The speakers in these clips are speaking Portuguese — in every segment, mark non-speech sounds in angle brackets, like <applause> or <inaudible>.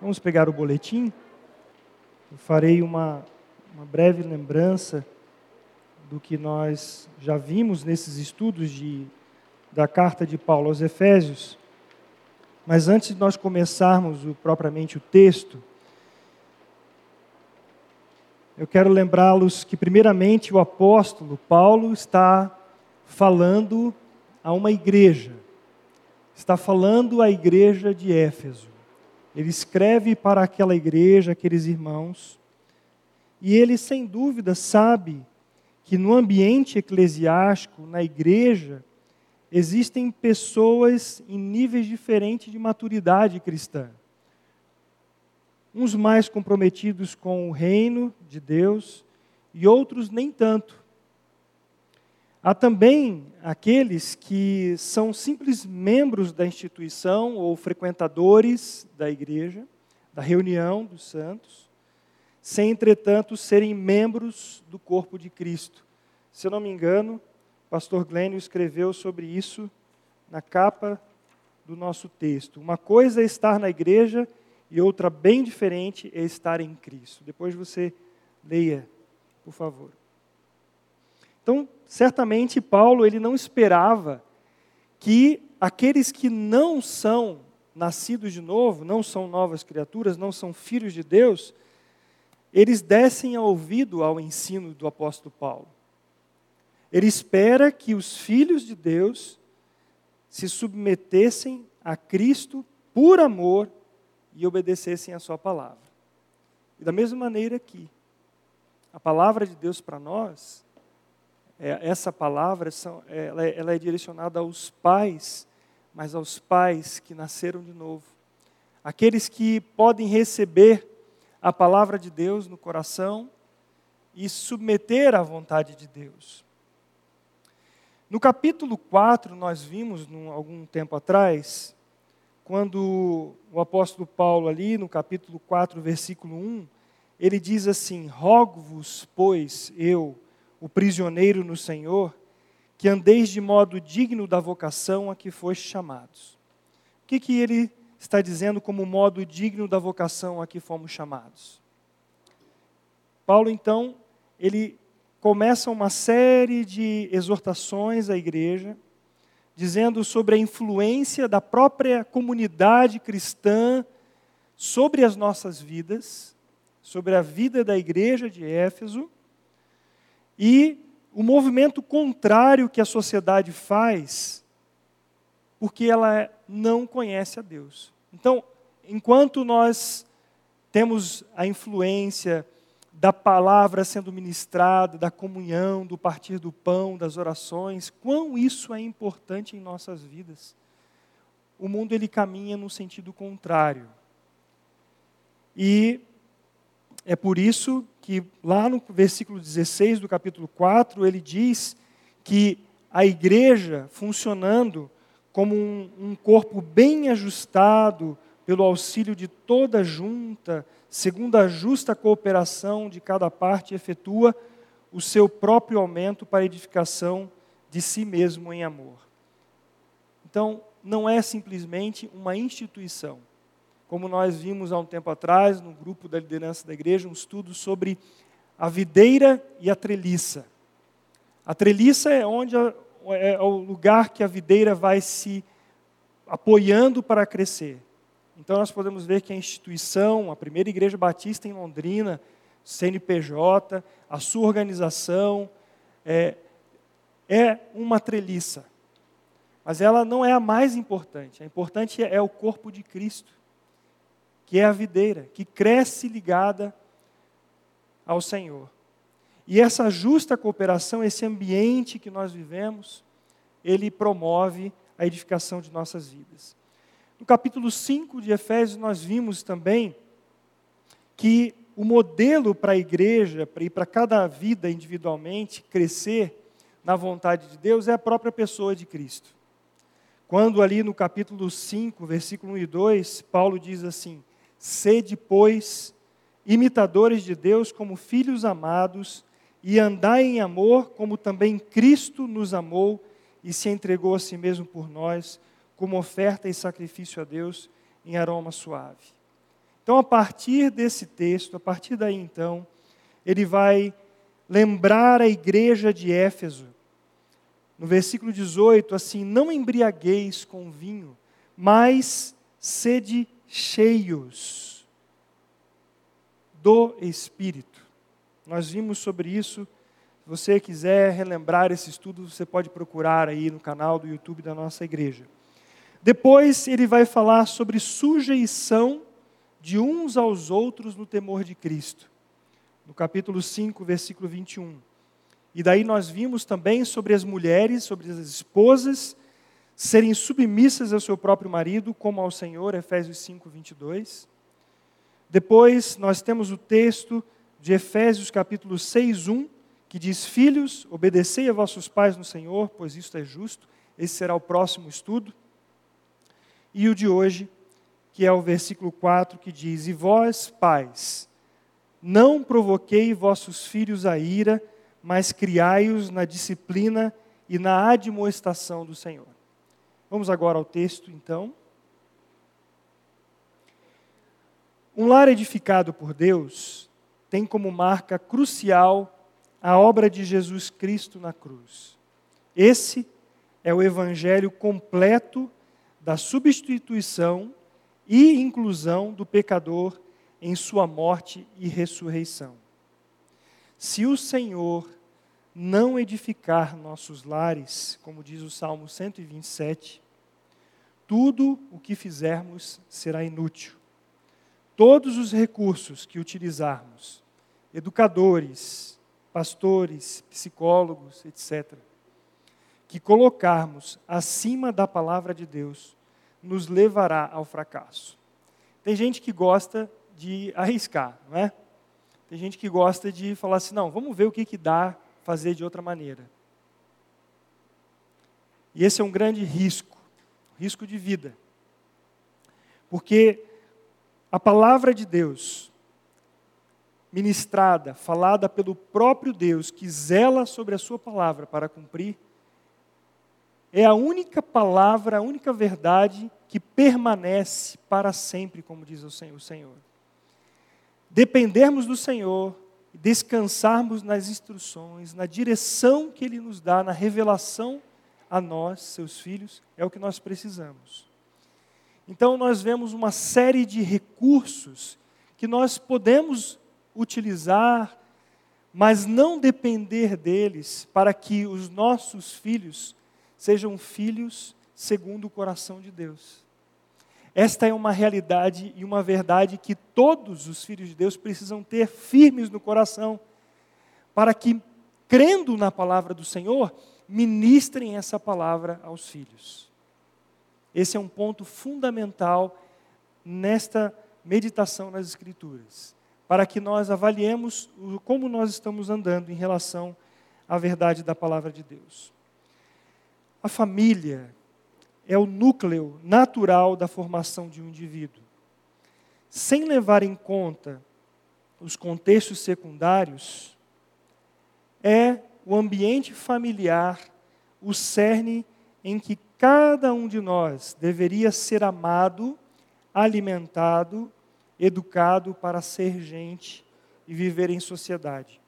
Vamos pegar o boletim. Eu farei uma, uma breve lembrança do que nós já vimos nesses estudos de, da carta de Paulo aos Efésios. Mas antes de nós começarmos o, propriamente o texto, eu quero lembrá-los que, primeiramente, o apóstolo Paulo está falando a uma igreja, está falando à igreja de Éfeso. Ele escreve para aquela igreja, aqueles irmãos, e ele, sem dúvida, sabe que no ambiente eclesiástico, na igreja, existem pessoas em níveis diferentes de maturidade cristã. Uns mais comprometidos com o reino de Deus e outros nem tanto. Há também aqueles que são simples membros da instituição ou frequentadores da igreja, da reunião dos santos, sem entretanto serem membros do corpo de Cristo. Se eu não me engano, o pastor Glênio escreveu sobre isso na capa do nosso texto. Uma coisa é estar na igreja e outra bem diferente é estar em Cristo. Depois você leia, por favor. Então, certamente Paulo ele não esperava que aqueles que não são nascidos de novo, não são novas criaturas, não são filhos de Deus, eles dessem ouvido ao ensino do apóstolo Paulo. Ele espera que os filhos de Deus se submetessem a Cristo por amor e obedecessem a sua palavra. E da mesma maneira que a palavra de Deus para nós é, essa palavra são, ela, é, ela é direcionada aos pais, mas aos pais que nasceram de novo. Aqueles que podem receber a palavra de Deus no coração e submeter à vontade de Deus. No capítulo 4, nós vimos, num, algum tempo atrás, quando o apóstolo Paulo, ali no capítulo 4, versículo 1, ele diz assim: Rogo-vos, pois, eu, o prisioneiro no Senhor, que andeis de modo digno da vocação a que foste chamados. O que, que ele está dizendo como modo digno da vocação a que fomos chamados? Paulo, então, ele começa uma série de exortações à igreja, dizendo sobre a influência da própria comunidade cristã sobre as nossas vidas, sobre a vida da igreja de Éfeso e o movimento contrário que a sociedade faz, porque ela não conhece a Deus. Então, enquanto nós temos a influência da palavra sendo ministrada, da comunhão, do partir do pão, das orações, quão isso é importante em nossas vidas. O mundo ele caminha no sentido contrário. E é por isso que lá no versículo 16 do capítulo 4, ele diz que a igreja funcionando como um, um corpo bem ajustado, pelo auxílio de toda junta, segundo a justa cooperação de cada parte, efetua o seu próprio aumento para edificação de si mesmo em amor. Então, não é simplesmente uma instituição, como nós vimos há um tempo atrás, no grupo da liderança da igreja, um estudo sobre a videira e a treliça. A treliça é onde a, é o lugar que a videira vai se apoiando para crescer. Então nós podemos ver que a instituição, a primeira igreja batista em Londrina, CNPJ, a sua organização, é, é uma treliça. Mas ela não é a mais importante. A importante é o corpo de Cristo que é a videira, que cresce ligada ao Senhor. E essa justa cooperação, esse ambiente que nós vivemos, ele promove a edificação de nossas vidas. No capítulo 5 de Efésios, nós vimos também que o modelo para a igreja e para cada vida individualmente crescer na vontade de Deus é a própria pessoa de Cristo. Quando ali no capítulo 5, versículo 1 e 2, Paulo diz assim: Sede, pois, imitadores de Deus como filhos amados, e andai em amor, como também Cristo nos amou e se entregou a si mesmo por nós, como oferta e sacrifício a Deus em aroma suave. Então, a partir desse texto, a partir daí então, ele vai lembrar a igreja de Éfeso. No versículo 18, assim: Não embriagueis com vinho, mas sede cheios do Espírito. Nós vimos sobre isso. Se você quiser relembrar esse estudo, você pode procurar aí no canal do YouTube da nossa igreja. Depois ele vai falar sobre sujeição de uns aos outros no temor de Cristo. No capítulo 5, versículo 21. E daí nós vimos também sobre as mulheres, sobre as esposas, serem submissas ao seu próprio marido, como ao Senhor, Efésios 5, 22. Depois nós temos o texto de Efésios capítulo 6, 1, que diz: Filhos, obedecei a vossos pais no Senhor, pois isto é justo. Esse será o próximo estudo. E o de hoje, que é o versículo 4, que diz: E vós, pais, não provoquei vossos filhos a ira, mas criai-os na disciplina e na admoestação do Senhor. Vamos agora ao texto, então. Um lar edificado por Deus tem como marca crucial a obra de Jesus Cristo na cruz. Esse é o evangelho completo da substituição e inclusão do pecador em sua morte e ressurreição. Se o Senhor não edificar nossos lares, como diz o Salmo 127, tudo o que fizermos será inútil. Todos os recursos que utilizarmos, educadores, pastores, psicólogos, etc., que colocarmos acima da palavra de Deus, nos levará ao fracasso. Tem gente que gosta de arriscar, não é? Tem gente que gosta de falar assim, não, vamos ver o que, que dá fazer de outra maneira. E esse é um grande risco, risco de vida. Porque a palavra de Deus, ministrada, falada pelo próprio Deus, que zela sobre a sua palavra para cumprir, é a única palavra, a única verdade que permanece para sempre, como diz o Senhor. Dependermos do Senhor, descansarmos nas instruções, na direção que Ele nos dá, na revelação a nós, seus filhos, é o que nós precisamos. Então, nós vemos uma série de recursos que nós podemos utilizar, mas não depender deles para que os nossos filhos sejam filhos segundo o coração de Deus. Esta é uma realidade e uma verdade que todos os filhos de Deus precisam ter firmes no coração, para que, crendo na palavra do Senhor, ministrem essa palavra aos filhos. Esse é um ponto fundamental nesta meditação nas Escrituras, para que nós avaliemos como nós estamos andando em relação à verdade da palavra de Deus. A família é o núcleo natural da formação de um indivíduo. Sem levar em conta os contextos secundários, é o ambiente familiar o cerne em que cada um de nós deveria ser amado, alimentado, educado para ser gente e viver em sociedade.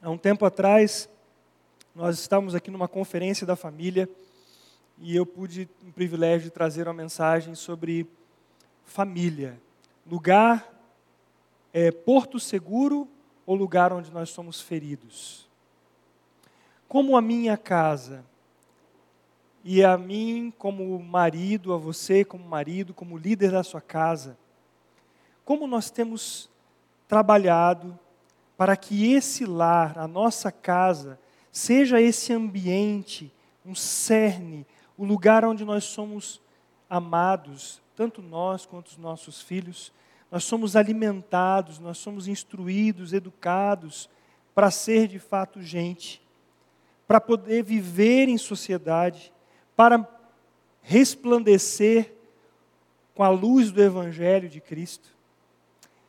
Há um tempo atrás, nós estávamos aqui numa conferência da família e eu pude o privilégio trazer uma mensagem sobre família. Lugar é porto seguro ou lugar onde nós somos feridos? Como a minha casa e a mim como marido, a você como marido, como líder da sua casa, como nós temos trabalhado para que esse lar, a nossa casa, seja esse ambiente, um cerne, o lugar onde nós somos amados, tanto nós quanto os nossos filhos, nós somos alimentados, nós somos instruídos, educados para ser de fato gente, para poder viver em sociedade, para resplandecer com a luz do Evangelho de Cristo.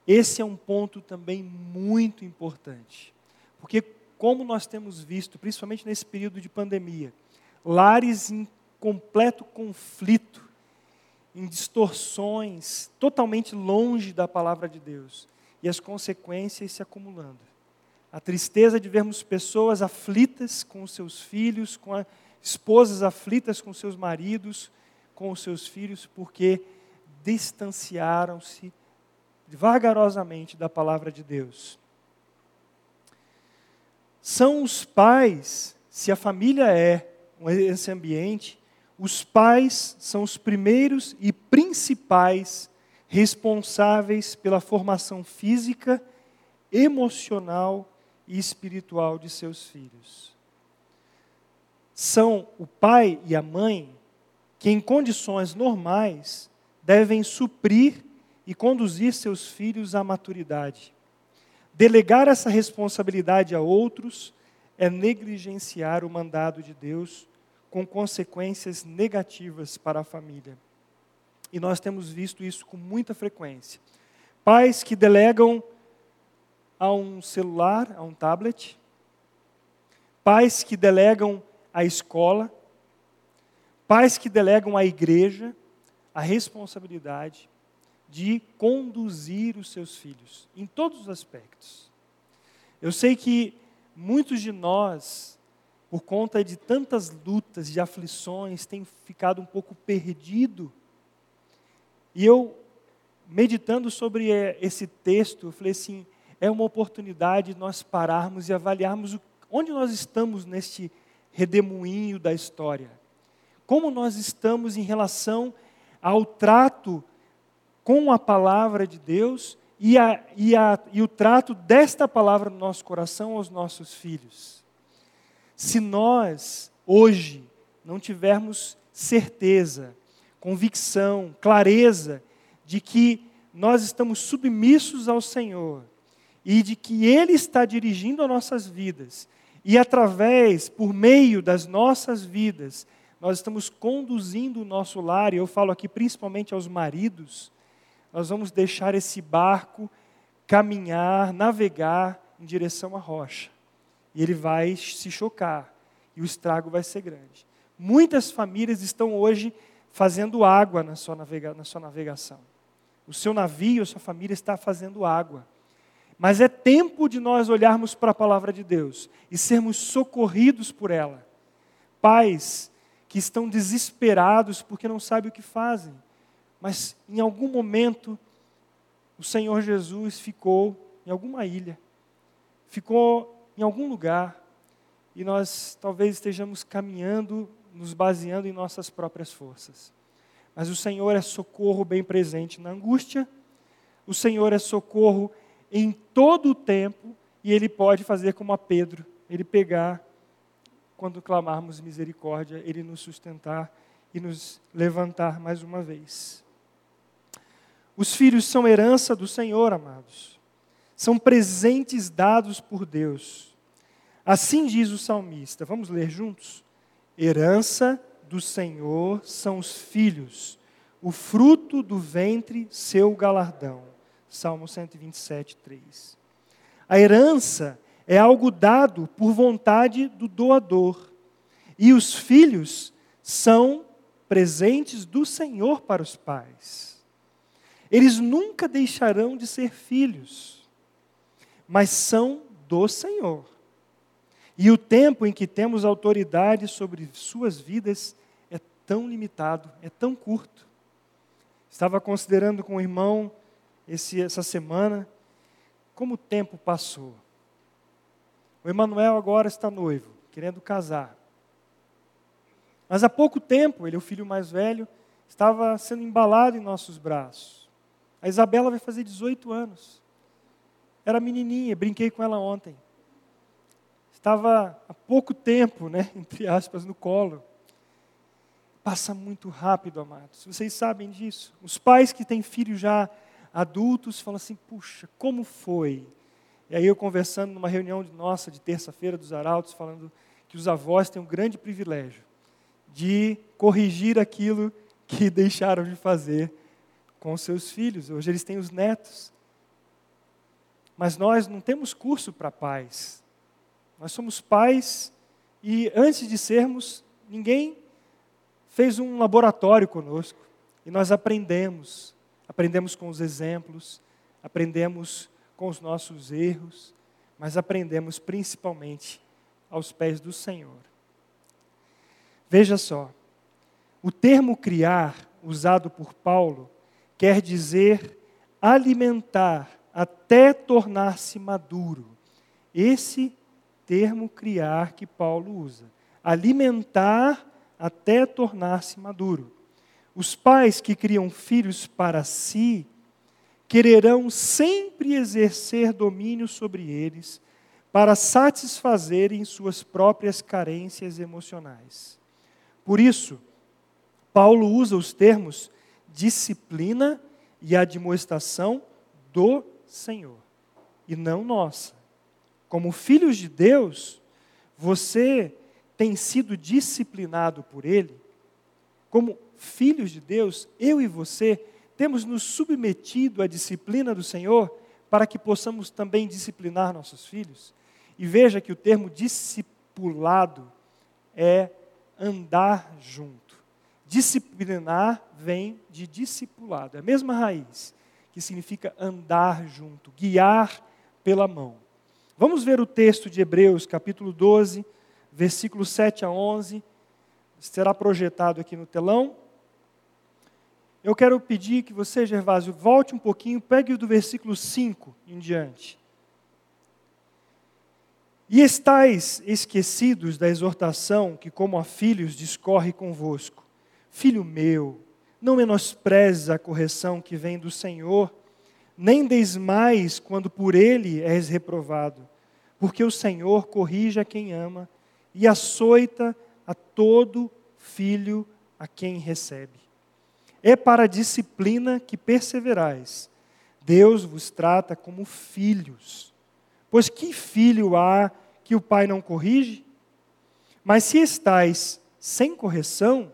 Esse é um ponto também muito importante, porque como nós temos visto, principalmente nesse período de pandemia, lares em completo conflito em distorções totalmente longe da palavra de Deus e as consequências se acumulando. A tristeza de vermos pessoas aflitas com os seus filhos, com esposas aflitas com seus maridos, com os seus filhos, porque distanciaram-se vagarosamente da palavra de Deus. São os pais, se a família é esse ambiente, os pais são os primeiros e principais responsáveis pela formação física, emocional e espiritual de seus filhos. São o pai e a mãe que, em condições normais, devem suprir e conduzir seus filhos à maturidade. Delegar essa responsabilidade a outros é negligenciar o mandado de Deus, com consequências negativas para a família. E nós temos visto isso com muita frequência. Pais que delegam a um celular, a um tablet, pais que delegam à escola, pais que delegam à igreja a responsabilidade de conduzir os seus filhos, em todos os aspectos. Eu sei que muitos de nós, por conta de tantas lutas, de aflições, têm ficado um pouco perdido. E eu, meditando sobre eh, esse texto, eu falei assim: é uma oportunidade de nós pararmos e avaliarmos onde nós estamos neste redemoinho da história. Como nós estamos em relação ao trato com a palavra de Deus e, a, e, a, e o trato desta palavra no nosso coração aos nossos filhos. Se nós, hoje, não tivermos certeza, convicção, clareza de que nós estamos submissos ao Senhor e de que Ele está dirigindo as nossas vidas e através, por meio das nossas vidas, nós estamos conduzindo o nosso lar, e eu falo aqui principalmente aos maridos, nós vamos deixar esse barco caminhar, navegar em direção à rocha. E ele vai se chocar, e o estrago vai ser grande. Muitas famílias estão hoje fazendo água na sua, navega na sua navegação. O seu navio, a sua família está fazendo água. Mas é tempo de nós olharmos para a palavra de Deus e sermos socorridos por ela. Pais que estão desesperados porque não sabem o que fazem mas em algum momento o Senhor Jesus ficou em alguma ilha, ficou em algum lugar, e nós talvez estejamos caminhando, nos baseando em nossas próprias forças. Mas o Senhor é socorro bem presente na angústia, o Senhor é socorro em todo o tempo, e Ele pode fazer como a Pedro, Ele pegar, quando clamarmos misericórdia, Ele nos sustentar e nos levantar mais uma vez. Os filhos são herança do Senhor, amados. São presentes dados por Deus. Assim diz o salmista. Vamos ler juntos? Herança do Senhor são os filhos, o fruto do ventre, seu galardão. Salmo 127, 3. A herança é algo dado por vontade do doador. E os filhos são presentes do Senhor para os pais. Eles nunca deixarão de ser filhos, mas são do Senhor. E o tempo em que temos autoridade sobre suas vidas é tão limitado, é tão curto. Estava considerando com o irmão esse, essa semana como o tempo passou. O Emanuel agora está noivo, querendo casar. Mas há pouco tempo, ele é o filho mais velho, estava sendo embalado em nossos braços. A Isabela vai fazer 18 anos. Era menininha, brinquei com ela ontem. Estava há pouco tempo, né, <laughs> entre aspas, no colo. Passa muito rápido, amados. Vocês sabem disso. Os pais que têm filhos já adultos falam assim: puxa, como foi? E aí eu conversando numa reunião nossa de terça-feira dos arautos, falando que os avós têm um grande privilégio de corrigir aquilo que <laughs> deixaram de fazer com seus filhos, hoje eles têm os netos. Mas nós não temos curso para pais. Nós somos pais e antes de sermos, ninguém fez um laboratório conosco. E nós aprendemos, aprendemos com os exemplos, aprendemos com os nossos erros, mas aprendemos principalmente aos pés do Senhor. Veja só, o termo criar, usado por Paulo, quer dizer alimentar até tornar-se maduro. Esse termo criar que Paulo usa. Alimentar até tornar-se maduro. Os pais que criam filhos para si quererão sempre exercer domínio sobre eles para satisfazerem suas próprias carências emocionais. Por isso, Paulo usa os termos disciplina e admoestação do Senhor, e não nossa. Como filhos de Deus, você tem sido disciplinado por Ele. Como filhos de Deus, eu e você temos nos submetido à disciplina do Senhor para que possamos também disciplinar nossos filhos. E veja que o termo discipulado é andar junto. Disciplinar vem de discipulado, é a mesma raiz, que significa andar junto, guiar pela mão. Vamos ver o texto de Hebreus, capítulo 12, versículos 7 a 11. Será projetado aqui no telão. Eu quero pedir que você, Gervásio, volte um pouquinho, pegue o do versículo 5 em diante. E estáis esquecidos da exortação que, como a filhos, discorre convosco. Filho meu, não menosprezes a correção que vem do Senhor, nem desmais quando por ele és reprovado, porque o Senhor corrige a quem ama e açoita a todo filho a quem recebe. É para a disciplina que perseverais. Deus vos trata como filhos. Pois que filho há que o pai não corrige? Mas se estáis sem correção,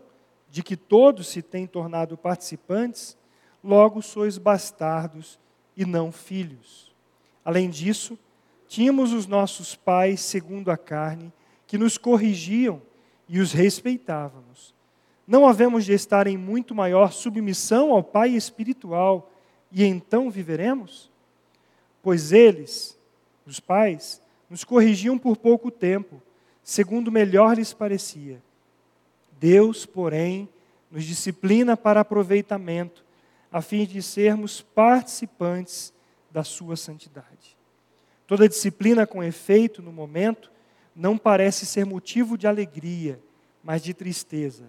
de que todos se têm tornado participantes, logo sois bastardos e não filhos. Além disso, tínhamos os nossos pais segundo a carne, que nos corrigiam e os respeitávamos. Não havemos de estar em muito maior submissão ao Pai espiritual, e então viveremos? Pois eles, os pais, nos corrigiam por pouco tempo, segundo melhor lhes parecia. Deus, porém, nos disciplina para aproveitamento, a fim de sermos participantes da sua santidade. Toda disciplina com efeito no momento não parece ser motivo de alegria, mas de tristeza.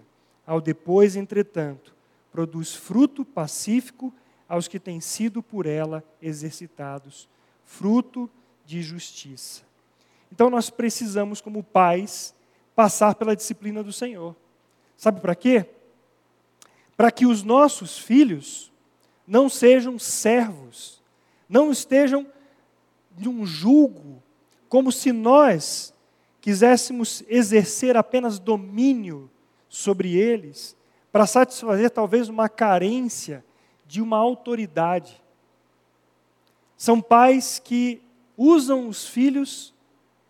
Ao depois, entretanto, produz fruto pacífico aos que têm sido por ela exercitados, fruto de justiça. Então nós precisamos, como pais, passar pela disciplina do Senhor. Sabe para quê? Para que os nossos filhos não sejam servos, não estejam de um julgo, como se nós quiséssemos exercer apenas domínio sobre eles, para satisfazer talvez uma carência de uma autoridade. São pais que usam os filhos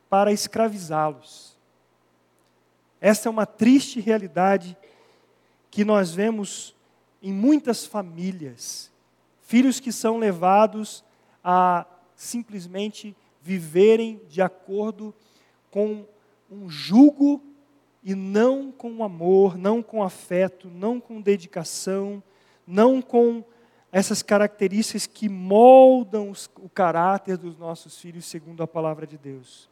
para escravizá-los. Essa é uma triste realidade que nós vemos em muitas famílias. Filhos que são levados a simplesmente viverem de acordo com um jugo e não com amor, não com afeto, não com dedicação, não com essas características que moldam o caráter dos nossos filhos segundo a palavra de Deus.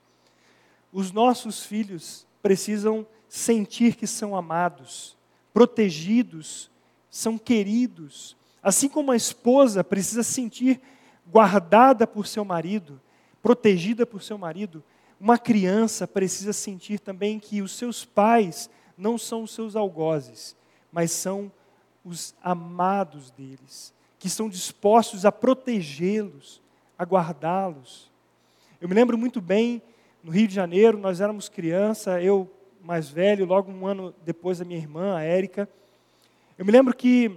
Os nossos filhos precisam sentir que são amados, protegidos, são queridos. Assim como a esposa precisa sentir guardada por seu marido, protegida por seu marido, uma criança precisa sentir também que os seus pais não são os seus algozes, mas são os amados deles, que estão dispostos a protegê-los, a guardá-los. Eu me lembro muito bem no Rio de Janeiro, nós éramos criança, eu mais velho, logo um ano depois da minha irmã, a Érica. Eu me lembro que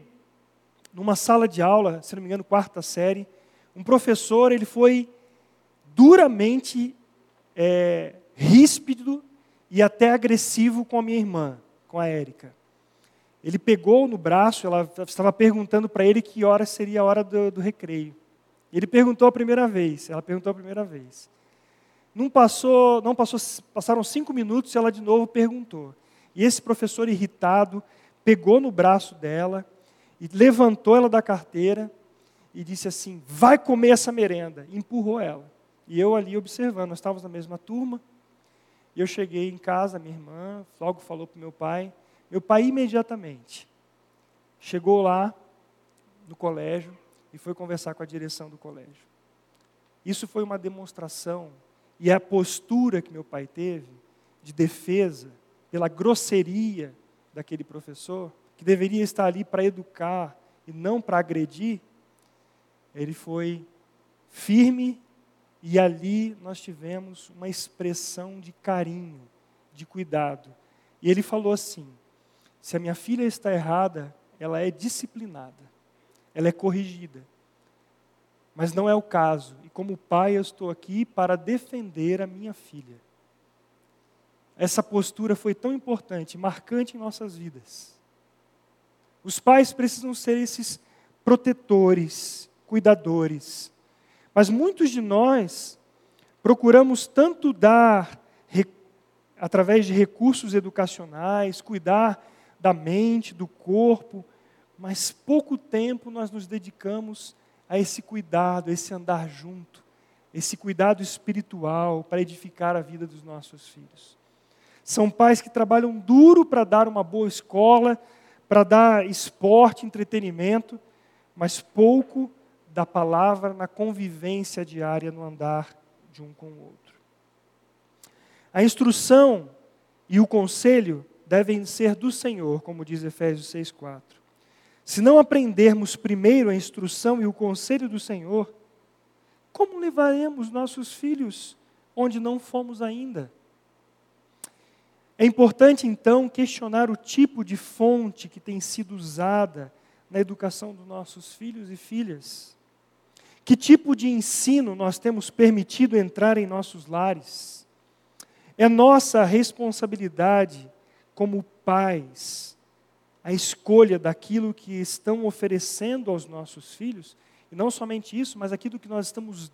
numa sala de aula, se não me engano, quarta série, um professor ele foi duramente é, ríspido e até agressivo com a minha irmã, com a Érica. Ele pegou no braço, ela estava perguntando para ele que hora seria a hora do, do recreio. Ele perguntou a primeira vez, ela perguntou a primeira vez. Não passou, não passou, passaram cinco minutos e ela de novo perguntou. E esse professor irritado pegou no braço dela e levantou ela da carteira e disse assim: "Vai comer essa merenda". E empurrou ela. E eu ali observando, nós estávamos na mesma turma. E eu cheguei em casa, minha irmã logo falou para meu pai. Meu pai imediatamente chegou lá no colégio e foi conversar com a direção do colégio. Isso foi uma demonstração e a postura que meu pai teve de defesa pela grosseria daquele professor, que deveria estar ali para educar e não para agredir, ele foi firme e ali nós tivemos uma expressão de carinho, de cuidado. E ele falou assim: se a minha filha está errada, ela é disciplinada, ela é corrigida. Mas não é o caso. Como pai, eu estou aqui para defender a minha filha. Essa postura foi tão importante, marcante em nossas vidas. Os pais precisam ser esses protetores, cuidadores. Mas muitos de nós procuramos tanto dar, através de recursos educacionais, cuidar da mente, do corpo, mas pouco tempo nós nos dedicamos a esse cuidado, a esse andar junto, esse cuidado espiritual para edificar a vida dos nossos filhos. São pais que trabalham duro para dar uma boa escola, para dar esporte, entretenimento, mas pouco da palavra na convivência diária, no andar de um com o outro. A instrução e o conselho devem ser do Senhor, como diz Efésios 6,4. Se não aprendermos primeiro a instrução e o conselho do Senhor, como levaremos nossos filhos onde não fomos ainda? É importante, então, questionar o tipo de fonte que tem sido usada na educação dos nossos filhos e filhas. Que tipo de ensino nós temos permitido entrar em nossos lares? É nossa responsabilidade, como pais, a escolha daquilo que estão oferecendo aos nossos filhos, e não somente isso, mas aquilo que nós estamos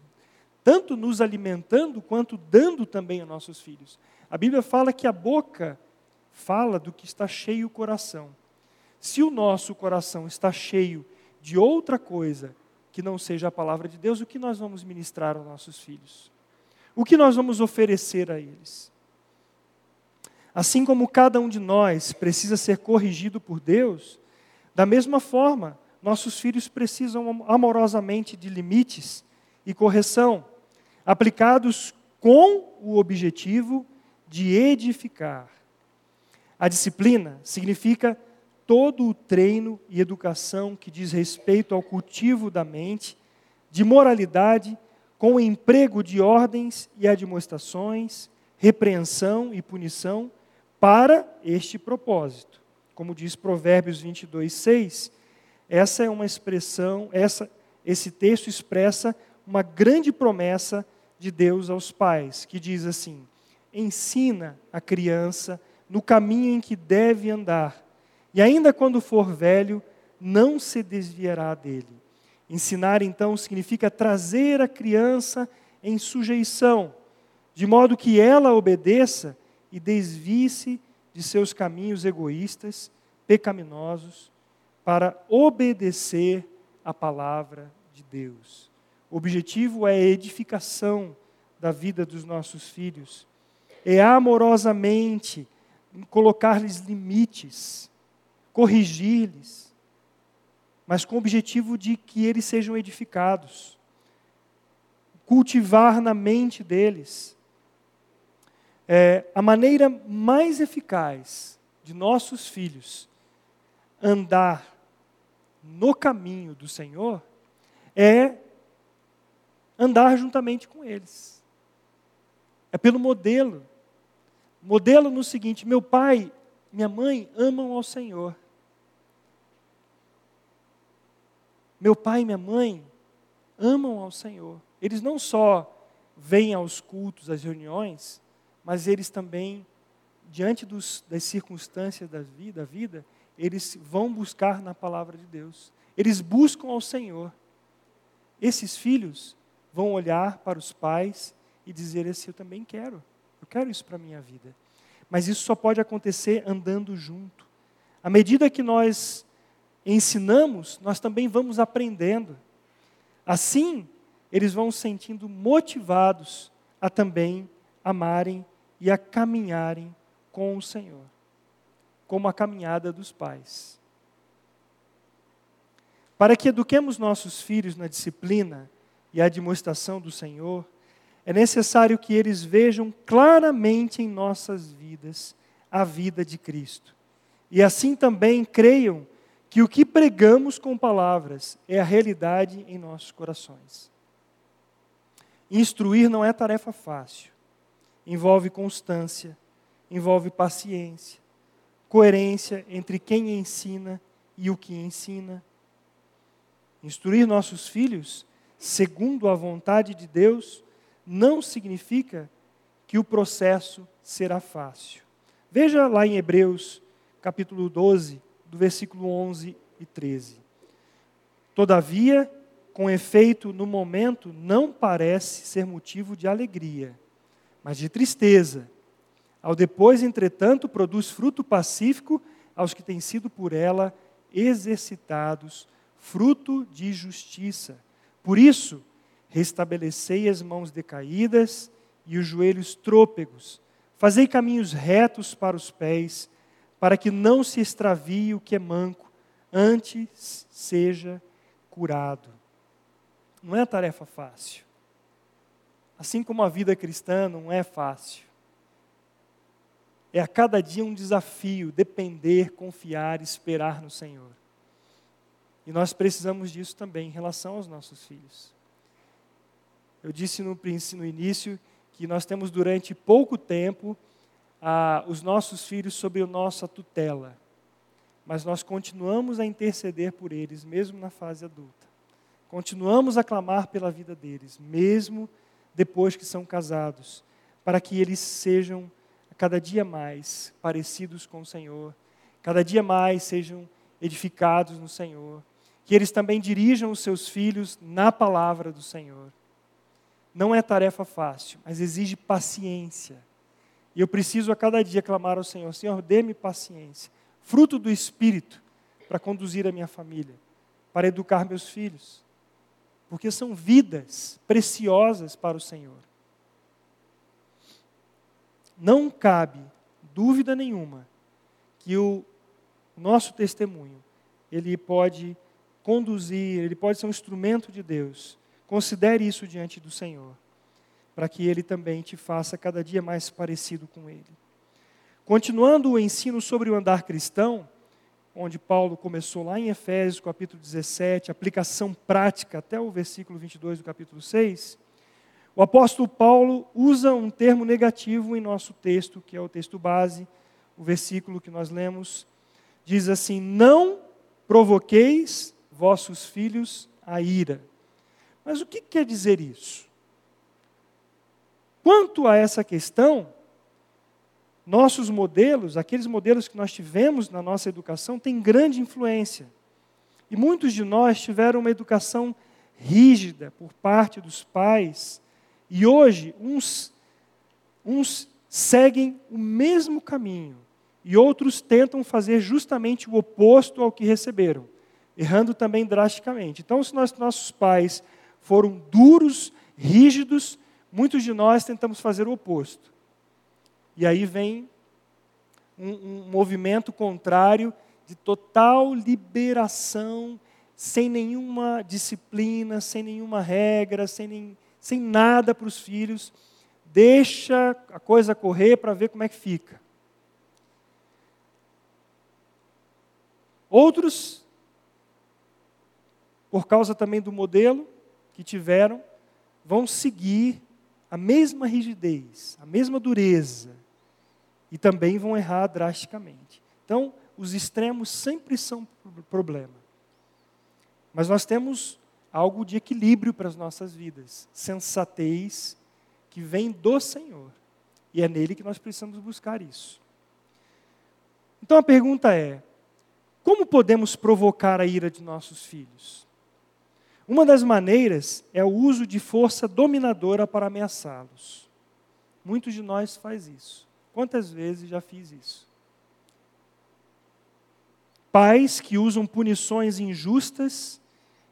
tanto nos alimentando quanto dando também a nossos filhos. A Bíblia fala que a boca fala do que está cheio o coração. Se o nosso coração está cheio de outra coisa que não seja a palavra de Deus, o que nós vamos ministrar aos nossos filhos? O que nós vamos oferecer a eles? Assim como cada um de nós precisa ser corrigido por Deus, da mesma forma, nossos filhos precisam amorosamente de limites e correção, aplicados com o objetivo de edificar. A disciplina significa todo o treino e educação que diz respeito ao cultivo da mente, de moralidade, com o emprego de ordens e admoestações, repreensão e punição, para este propósito. Como diz Provérbios 22, 6, essa é uma expressão, essa, esse texto expressa uma grande promessa de Deus aos pais, que diz assim: ensina a criança no caminho em que deve andar, e ainda quando for velho, não se desviará dele. Ensinar, então, significa trazer a criança em sujeição, de modo que ela obedeça e desvie-se de seus caminhos egoístas, pecaminosos, para obedecer a palavra de Deus. O objetivo é a edificação da vida dos nossos filhos, é amorosamente colocar-lhes limites, corrigir-lhes, mas com o objetivo de que eles sejam edificados, cultivar na mente deles é, a maneira mais eficaz de nossos filhos andar no caminho do Senhor é andar juntamente com eles. É pelo modelo. Modelo no seguinte: meu pai, minha mãe amam ao Senhor. Meu pai e minha mãe amam ao Senhor. Eles não só vêm aos cultos, às reuniões, mas eles também, diante dos, das circunstâncias da vida, da vida, eles vão buscar na palavra de Deus. Eles buscam ao Senhor. Esses filhos vão olhar para os pais e dizer assim: Eu também quero, eu quero isso para a minha vida. Mas isso só pode acontecer andando junto. À medida que nós ensinamos, nós também vamos aprendendo. Assim, eles vão se sentindo motivados a também amarem e a caminharem com o Senhor, como a caminhada dos pais. Para que eduquemos nossos filhos na disciplina e a demonstração do Senhor, é necessário que eles vejam claramente em nossas vidas a vida de Cristo. E assim também creiam que o que pregamos com palavras é a realidade em nossos corações. Instruir não é tarefa fácil. Envolve constância, envolve paciência, coerência entre quem ensina e o que ensina. Instruir nossos filhos segundo a vontade de Deus não significa que o processo será fácil. Veja lá em Hebreus, capítulo 12, do versículo 11 e 13. Todavia, com efeito, no momento, não parece ser motivo de alegria, mas de tristeza. Ao depois, entretanto, produz fruto pacífico aos que têm sido por ela exercitados, fruto de justiça. Por isso, restabelecei as mãos decaídas e os joelhos trôpegos, fazei caminhos retos para os pés, para que não se extravie o que é manco, antes seja curado não é tarefa fácil. Assim como a vida cristã não é fácil. É a cada dia um desafio depender, confiar, esperar no Senhor. E nós precisamos disso também em relação aos nossos filhos. Eu disse no, no início que nós temos durante pouco tempo os nossos filhos sob a nossa tutela, mas nós continuamos a interceder por eles, mesmo na fase adulta. Continuamos a clamar pela vida deles, mesmo depois que são casados, para que eles sejam cada dia mais parecidos com o Senhor, cada dia mais sejam edificados no Senhor, que eles também dirijam os seus filhos na palavra do Senhor. Não é tarefa fácil, mas exige paciência. E eu preciso a cada dia clamar ao Senhor: Senhor, dê-me paciência, fruto do Espírito, para conduzir a minha família, para educar meus filhos porque são vidas preciosas para o Senhor. Não cabe dúvida nenhuma que o nosso testemunho ele pode conduzir, ele pode ser um instrumento de Deus. Considere isso diante do Senhor, para que ele também te faça cada dia mais parecido com ele. Continuando o ensino sobre o andar cristão, onde Paulo começou lá em Efésios, capítulo 17, aplicação prática até o versículo 22 do capítulo 6, o apóstolo Paulo usa um termo negativo em nosso texto, que é o texto base, o versículo que nós lemos, diz assim: Não provoqueis vossos filhos a ira. Mas o que quer dizer isso? Quanto a essa questão, nossos modelos, aqueles modelos que nós tivemos na nossa educação, têm grande influência. E muitos de nós tiveram uma educação rígida por parte dos pais, e hoje uns, uns seguem o mesmo caminho, e outros tentam fazer justamente o oposto ao que receberam, errando também drasticamente. Então, se nós, nossos pais foram duros, rígidos, muitos de nós tentamos fazer o oposto. E aí vem um, um movimento contrário de total liberação, sem nenhuma disciplina, sem nenhuma regra, sem, nem, sem nada para os filhos. Deixa a coisa correr para ver como é que fica. Outros, por causa também do modelo que tiveram, vão seguir a mesma rigidez, a mesma dureza, e também vão errar drasticamente. Então, os extremos sempre são problema. Mas nós temos algo de equilíbrio para as nossas vidas, sensatez que vem do Senhor. E é nele que nós precisamos buscar isso. Então a pergunta é: como podemos provocar a ira de nossos filhos? Uma das maneiras é o uso de força dominadora para ameaçá-los. Muitos de nós faz isso. Quantas vezes já fiz isso? Pais que usam punições injustas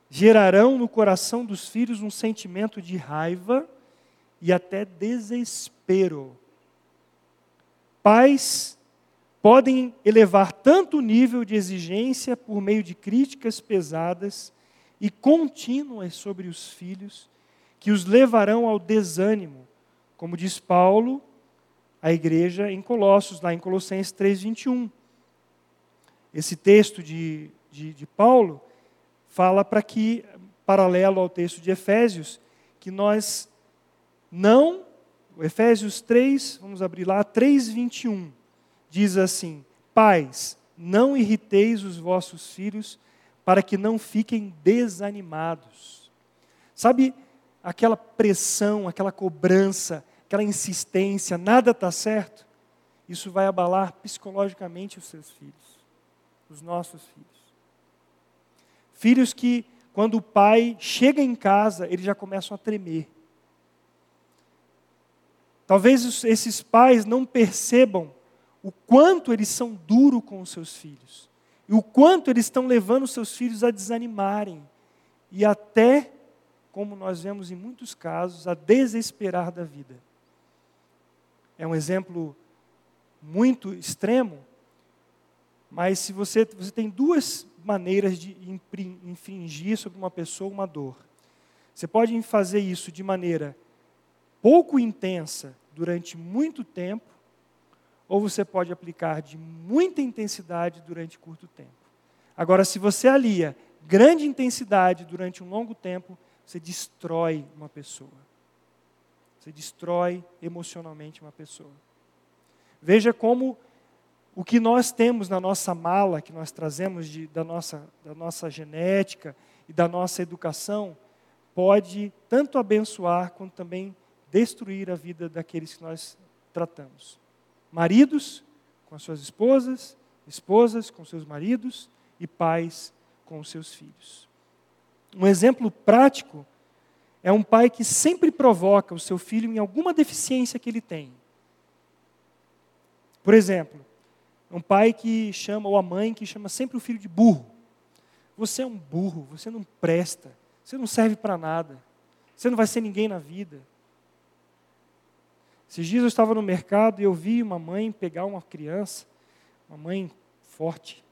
gerarão no coração dos filhos um sentimento de raiva e até desespero. Pais podem elevar tanto o nível de exigência por meio de críticas pesadas e contínuas sobre os filhos, que os levarão ao desânimo, como diz Paulo à igreja em Colossos, lá em Colossenses 3,21. Esse texto de, de, de Paulo fala para que, paralelo ao texto de Efésios, que nós não, Efésios 3, vamos abrir lá, 3,21, diz assim: Pais, não irriteis os vossos filhos, para que não fiquem desanimados. Sabe aquela pressão, aquela cobrança, aquela insistência, nada está certo? Isso vai abalar psicologicamente os seus filhos, os nossos filhos. Filhos que, quando o pai chega em casa, eles já começam a tremer. Talvez esses pais não percebam o quanto eles são duros com os seus filhos. E o quanto eles estão levando os seus filhos a desanimarem. E até, como nós vemos em muitos casos, a desesperar da vida. É um exemplo muito extremo, mas se você, você tem duas maneiras de infringir sobre uma pessoa uma dor. Você pode fazer isso de maneira pouco intensa durante muito tempo, ou você pode aplicar de muita intensidade durante curto tempo. Agora, se você alia grande intensidade durante um longo tempo, você destrói uma pessoa. Você destrói emocionalmente uma pessoa. Veja como o que nós temos na nossa mala, que nós trazemos de, da, nossa, da nossa genética e da nossa educação, pode tanto abençoar quanto também destruir a vida daqueles que nós tratamos. Maridos com as suas esposas, esposas com seus maridos e pais com os seus filhos. Um exemplo prático é um pai que sempre provoca o seu filho em alguma deficiência que ele tem. Por exemplo, um pai que chama, ou a mãe que chama sempre o filho de burro. Você é um burro, você não presta, você não serve para nada, você não vai ser ninguém na vida. Esses dias eu estava no mercado e eu vi uma mãe pegar uma criança, uma mãe forte.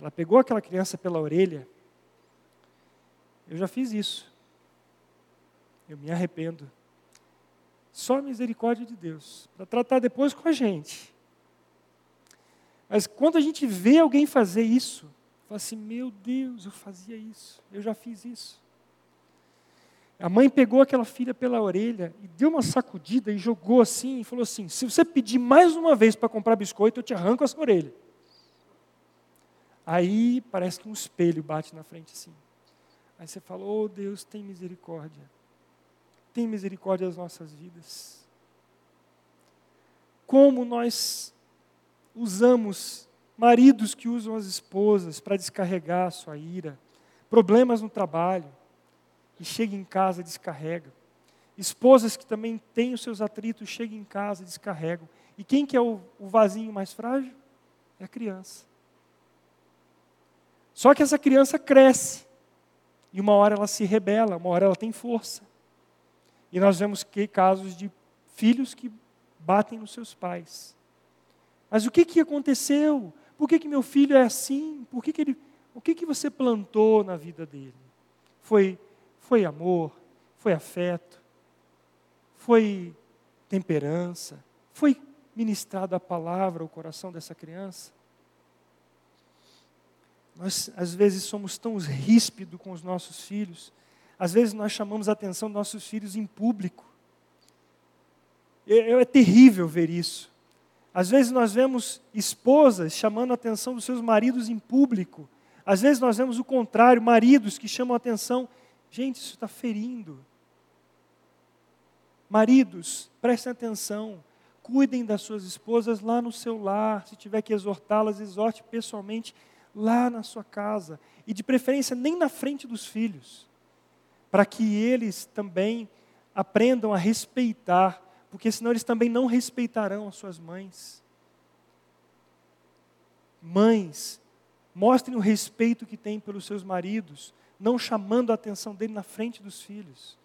Ela pegou aquela criança pela orelha. Eu já fiz isso. Eu me arrependo. Só a misericórdia de Deus, para tratar depois com a gente. Mas quando a gente vê alguém fazer isso, fala assim: meu Deus, eu fazia isso, eu já fiz isso. A mãe pegou aquela filha pela orelha e deu uma sacudida e jogou assim e falou assim: se você pedir mais uma vez para comprar biscoito, eu te arranco essa orelha. Aí parece que um espelho bate na frente assim. Aí você fala: Oh Deus, tem misericórdia. Tem misericórdia das nossas vidas. Como nós usamos maridos que usam as esposas para descarregar a sua ira, problemas no trabalho, e chega em casa e descarrega. Esposas que também têm os seus atritos, chegam em casa e descarregam. E quem que é o, o vasinho mais frágil? É a criança. Só que essa criança cresce. E uma hora ela se rebela, uma hora ela tem força. E nós vemos que casos de filhos que batem nos seus pais. Mas o que, que aconteceu? Por que, que meu filho é assim? Por que, que ele, o que, que você plantou na vida dele? Foi, foi amor, foi afeto, foi temperança, foi ministrada a palavra ao coração dessa criança? Nós, às vezes, somos tão ríspidos com os nossos filhos, às vezes, nós chamamos a atenção dos nossos filhos em público. É, é terrível ver isso. Às vezes nós vemos esposas chamando a atenção dos seus maridos em público. Às vezes nós vemos o contrário, maridos que chamam a atenção. Gente, isso está ferindo. Maridos, prestem atenção. Cuidem das suas esposas lá no seu lar. Se tiver que exortá-las, exorte pessoalmente lá na sua casa, e de preferência nem na frente dos filhos, para que eles também aprendam a respeitar, porque senão eles também não respeitarão as suas mães. Mães, mostrem o respeito que têm pelos seus maridos, não chamando a atenção dele na frente dos filhos,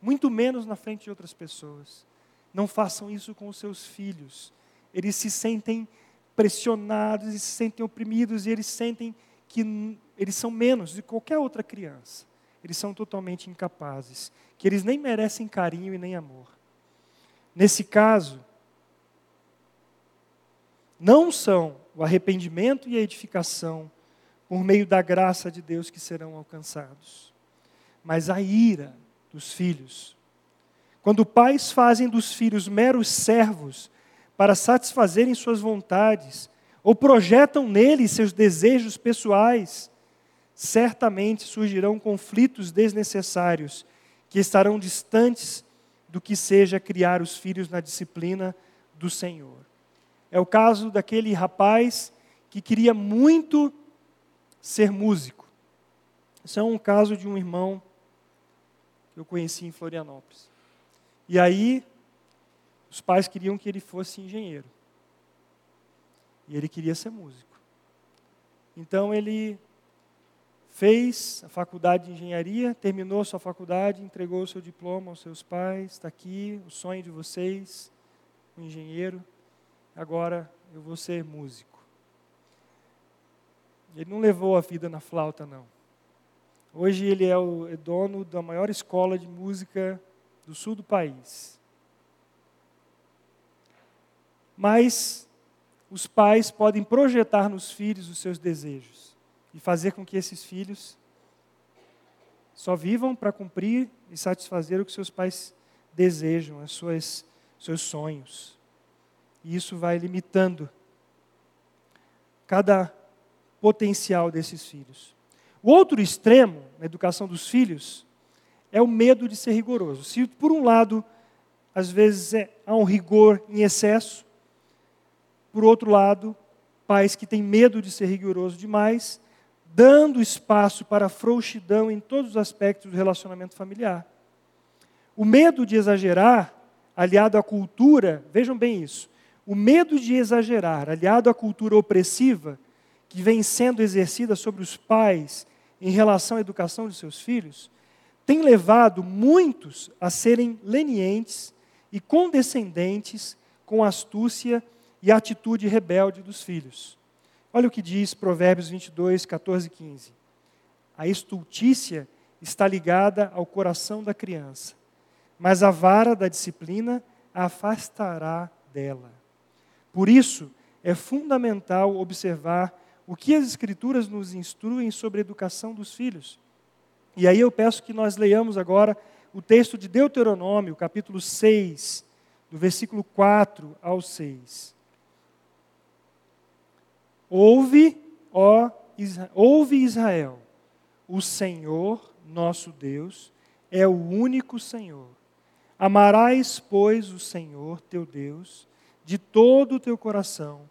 muito menos na frente de outras pessoas. Não façam isso com os seus filhos. Eles se sentem pressionados, eles se sentem oprimidos e eles sentem que eles são menos de qualquer outra criança. Eles são totalmente incapazes, que eles nem merecem carinho e nem amor. Nesse caso, não são o arrependimento e a edificação por meio da graça de Deus que serão alcançados, mas a ira dos filhos. Quando pais fazem dos filhos meros servos para satisfazerem suas vontades, ou projetam neles seus desejos pessoais, certamente surgirão conflitos desnecessários que estarão distantes do que seja criar os filhos na disciplina do Senhor. É o caso daquele rapaz que queria muito ser músico. Esse é um caso de um irmão que eu conheci em Florianópolis. E aí, os pais queriam que ele fosse engenheiro. E ele queria ser músico. Então ele fez a faculdade de engenharia, terminou sua faculdade, entregou o seu diploma aos seus pais. Está aqui o sonho de vocês, um engenheiro. Agora eu vou ser músico. Ele não levou a vida na flauta, não. Hoje ele é o é dono da maior escola de música do sul do país. Mas os pais podem projetar nos filhos os seus desejos e fazer com que esses filhos só vivam para cumprir e satisfazer o que seus pais desejam, as suas seus sonhos. E isso vai limitando cada potencial desses filhos. O outro extremo na educação dos filhos é o medo de ser rigoroso. Se, por um lado, às vezes é, há um rigor em excesso, por outro lado, pais que têm medo de ser rigoroso demais, dando espaço para a frouxidão em todos os aspectos do relacionamento familiar. O medo de exagerar, aliado à cultura, vejam bem isso, o medo de exagerar, aliado à cultura opressiva, que vem sendo exercida sobre os pais em relação à educação de seus filhos, tem levado muitos a serem lenientes e condescendentes com a astúcia e a atitude rebelde dos filhos. Olha o que diz Provérbios 22, 14 e 15. A estultícia está ligada ao coração da criança, mas a vara da disciplina a afastará dela. Por isso, é fundamental observar o que as Escrituras nos instruem sobre a educação dos filhos. E aí eu peço que nós leiamos agora o texto de Deuteronômio, capítulo 6, do versículo 4 ao 6. Ouve, ó Israel, ouve Israel, o Senhor, nosso Deus, é o único Senhor. Amarás, pois, o Senhor teu Deus de todo o teu coração,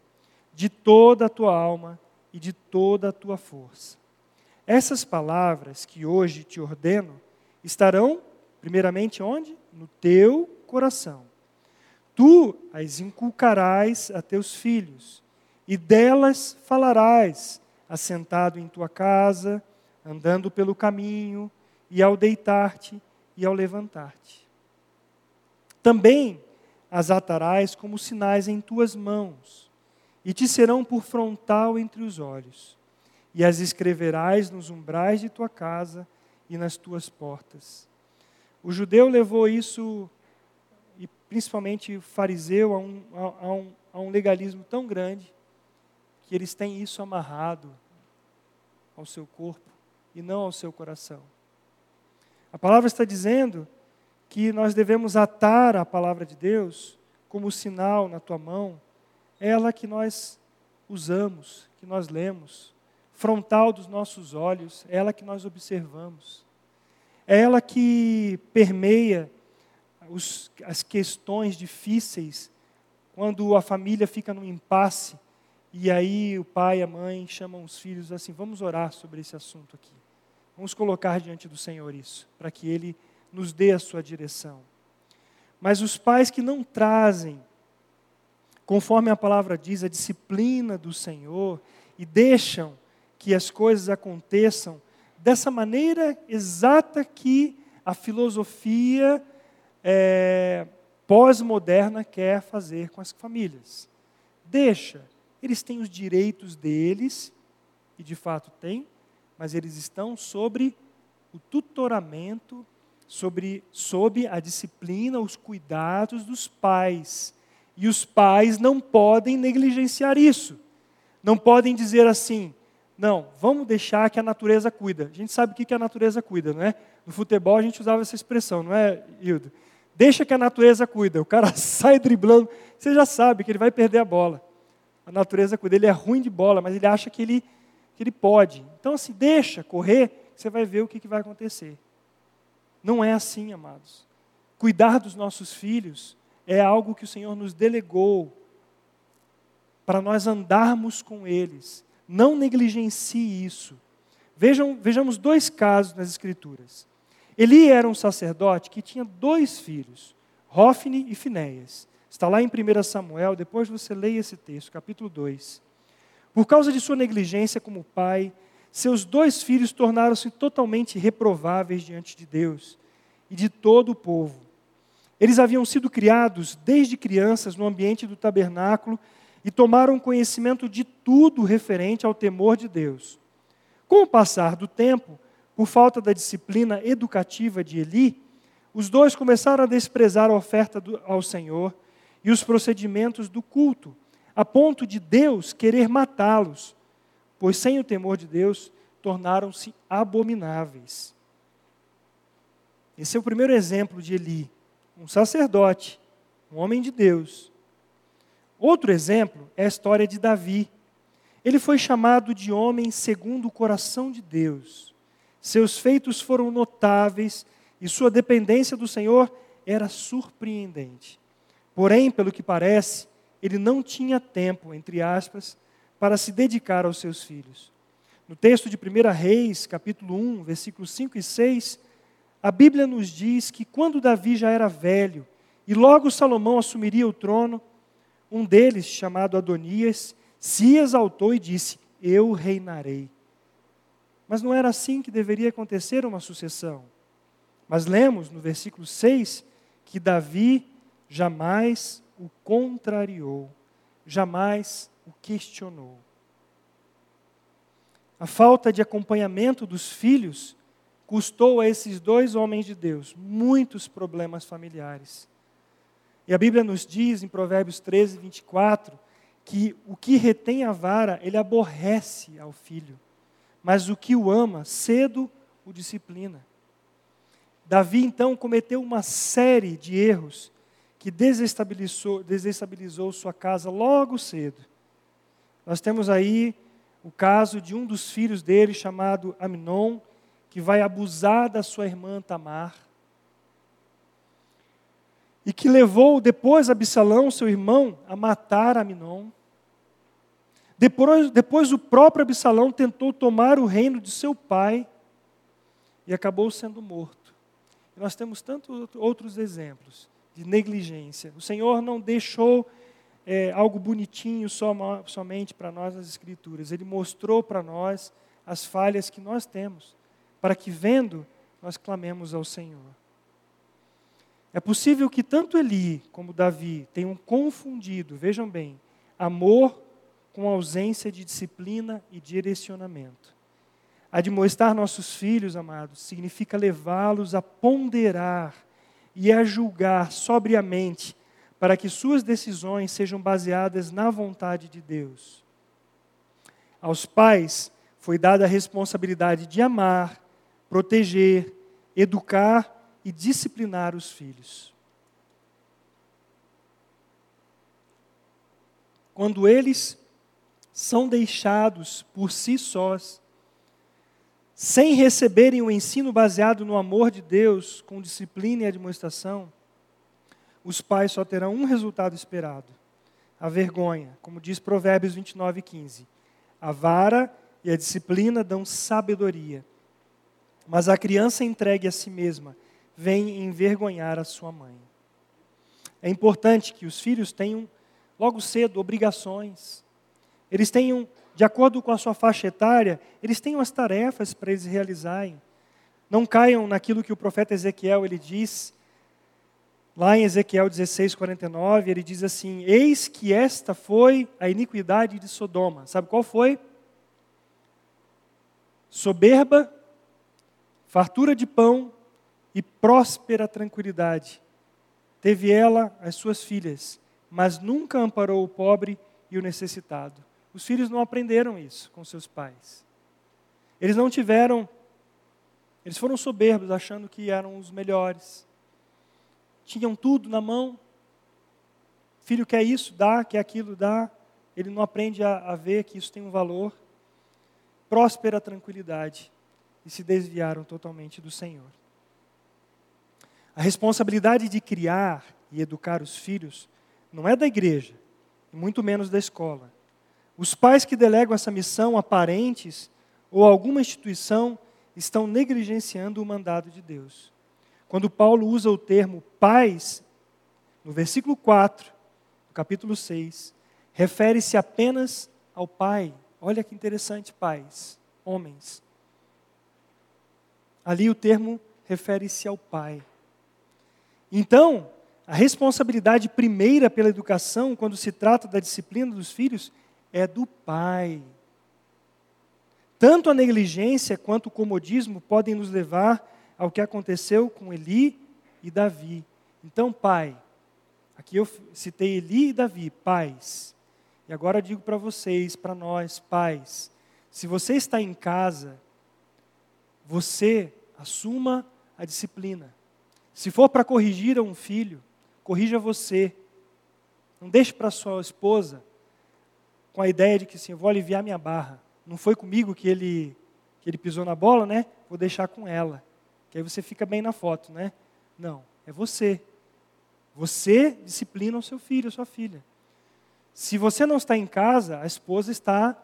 de toda a tua alma e de toda a tua força. Essas palavras que hoje te ordeno estarão, primeiramente, onde? No teu coração. Tu as inculcarás a teus filhos, e delas falarás, assentado em tua casa, andando pelo caminho, e ao deitar-te e ao levantar-te. Também as atarás como sinais em tuas mãos e te serão por frontal entre os olhos, e as escreverás nos umbrais de tua casa e nas tuas portas. O judeu levou isso, e principalmente o fariseu, a um, a, um, a um legalismo tão grande, que eles têm isso amarrado ao seu corpo e não ao seu coração. A palavra está dizendo que nós devemos atar a palavra de Deus como sinal na tua mão ela que nós usamos, que nós lemos, frontal dos nossos olhos, ela que nós observamos, é ela que permeia os, as questões difíceis, quando a família fica num impasse E aí o pai e a mãe chamam os filhos assim: vamos orar sobre esse assunto aqui. Vamos colocar diante do Senhor isso, para que Ele nos dê a sua direção. Mas os pais que não trazem, conforme a palavra diz, a disciplina do Senhor e deixam que as coisas aconteçam dessa maneira exata que a filosofia é, pós-moderna quer fazer com as famílias. Deixa, eles têm os direitos deles, e de fato têm, mas eles estão sobre o tutoramento, sobre, sob a disciplina, os cuidados dos pais. E os pais não podem negligenciar isso. Não podem dizer assim, não, vamos deixar que a natureza cuida. A gente sabe o que a natureza cuida, não é? No futebol a gente usava essa expressão, não é, Hildo? Deixa que a natureza cuida. O cara <laughs> sai driblando, você já sabe que ele vai perder a bola. A natureza cuida. Ele é ruim de bola, mas ele acha que ele, que ele pode. Então, assim, deixa correr, você vai ver o que, que vai acontecer. Não é assim, amados. Cuidar dos nossos filhos é algo que o Senhor nos delegou para nós andarmos com eles não negligencie isso. Vejam, vejamos dois casos nas Escrituras. Eli era um sacerdote que tinha dois filhos, Rófine e Finéias. Está lá em 1 Samuel, depois você leia esse texto, capítulo 2. Por causa de sua negligência como pai, seus dois filhos tornaram-se totalmente reprováveis diante de Deus e de todo o povo. Eles haviam sido criados desde crianças no ambiente do tabernáculo e tomaram conhecimento de tudo referente ao temor de Deus. Com o passar do tempo, por falta da disciplina educativa de Eli, os dois começaram a desprezar a oferta do, ao Senhor e os procedimentos do culto, a ponto de Deus querer matá-los, pois sem o temor de Deus tornaram-se abomináveis. Esse é o primeiro exemplo de Eli, um sacerdote, um homem de Deus, Outro exemplo é a história de Davi. Ele foi chamado de homem segundo o coração de Deus. Seus feitos foram notáveis e sua dependência do Senhor era surpreendente. Porém, pelo que parece, ele não tinha tempo, entre aspas, para se dedicar aos seus filhos. No texto de 1 Reis, capítulo 1, versículos 5 e 6, a Bíblia nos diz que quando Davi já era velho e logo Salomão assumiria o trono, um deles, chamado Adonias, se exaltou e disse: Eu reinarei. Mas não era assim que deveria acontecer uma sucessão. Mas lemos no versículo 6 que Davi jamais o contrariou, jamais o questionou. A falta de acompanhamento dos filhos custou a esses dois homens de Deus muitos problemas familiares. E a Bíblia nos diz em Provérbios 13, 24, que o que retém a vara, ele aborrece ao filho, mas o que o ama, cedo o disciplina. Davi então cometeu uma série de erros que desestabilizou, desestabilizou sua casa logo cedo. Nós temos aí o caso de um dos filhos dele, chamado Aminon, que vai abusar da sua irmã Tamar e que levou depois Absalão, seu irmão, a matar Aminon. Depois, depois o próprio Absalão tentou tomar o reino de seu pai e acabou sendo morto. Nós temos tantos outros exemplos de negligência. O Senhor não deixou é, algo bonitinho somente para nós nas Escrituras. Ele mostrou para nós as falhas que nós temos, para que vendo, nós clamemos ao Senhor. É possível que tanto Eli como Davi tenham confundido, vejam bem, amor com ausência de disciplina e direcionamento. Admoestar nossos filhos, amados, significa levá-los a ponderar e a julgar sobriamente para que suas decisões sejam baseadas na vontade de Deus. Aos pais foi dada a responsabilidade de amar, proteger, educar e disciplinar os filhos. Quando eles são deixados por si sós, sem receberem o ensino baseado no amor de Deus, com disciplina e administração, os pais só terão um resultado esperado: a vergonha, como diz Provérbios 29, 15. A vara e a disciplina dão sabedoria, mas a criança entregue a si mesma vem envergonhar a sua mãe. É importante que os filhos tenham, logo cedo, obrigações. Eles tenham, de acordo com a sua faixa etária, eles tenham as tarefas para eles realizarem. Não caiam naquilo que o profeta Ezequiel ele diz, lá em Ezequiel 16, 49, ele diz assim: Eis que esta foi a iniquidade de Sodoma. Sabe qual foi? Soberba, fartura de pão e próspera tranquilidade. Teve ela as suas filhas, mas nunca amparou o pobre e o necessitado. Os filhos não aprenderam isso com seus pais. Eles não tiveram, eles foram soberbos, achando que eram os melhores. Tinham tudo na mão. Filho quer isso, dá, quer aquilo, dá. Ele não aprende a, a ver que isso tem um valor. Próspera tranquilidade. E se desviaram totalmente do Senhor. A responsabilidade de criar e educar os filhos não é da igreja, muito menos da escola. Os pais que delegam essa missão a parentes ou a alguma instituição estão negligenciando o mandado de Deus. Quando Paulo usa o termo pais, no versículo 4, do capítulo 6, refere-se apenas ao pai. Olha que interessante, pais, homens. Ali o termo refere-se ao pai. Então, a responsabilidade primeira pela educação, quando se trata da disciplina dos filhos, é do pai. Tanto a negligência quanto o comodismo podem nos levar ao que aconteceu com Eli e Davi. Então, pai, aqui eu citei Eli e Davi, pais. E agora digo para vocês, para nós, pais, se você está em casa, você assuma a disciplina. Se for para corrigir a um filho, corrija você. Não deixe para sua esposa com a ideia de que assim, eu vou aliviar minha barra. Não foi comigo que ele, que ele pisou na bola, né? Vou deixar com ela. Que aí você fica bem na foto, né? Não, é você. Você disciplina o seu filho, a sua filha. Se você não está em casa, a esposa está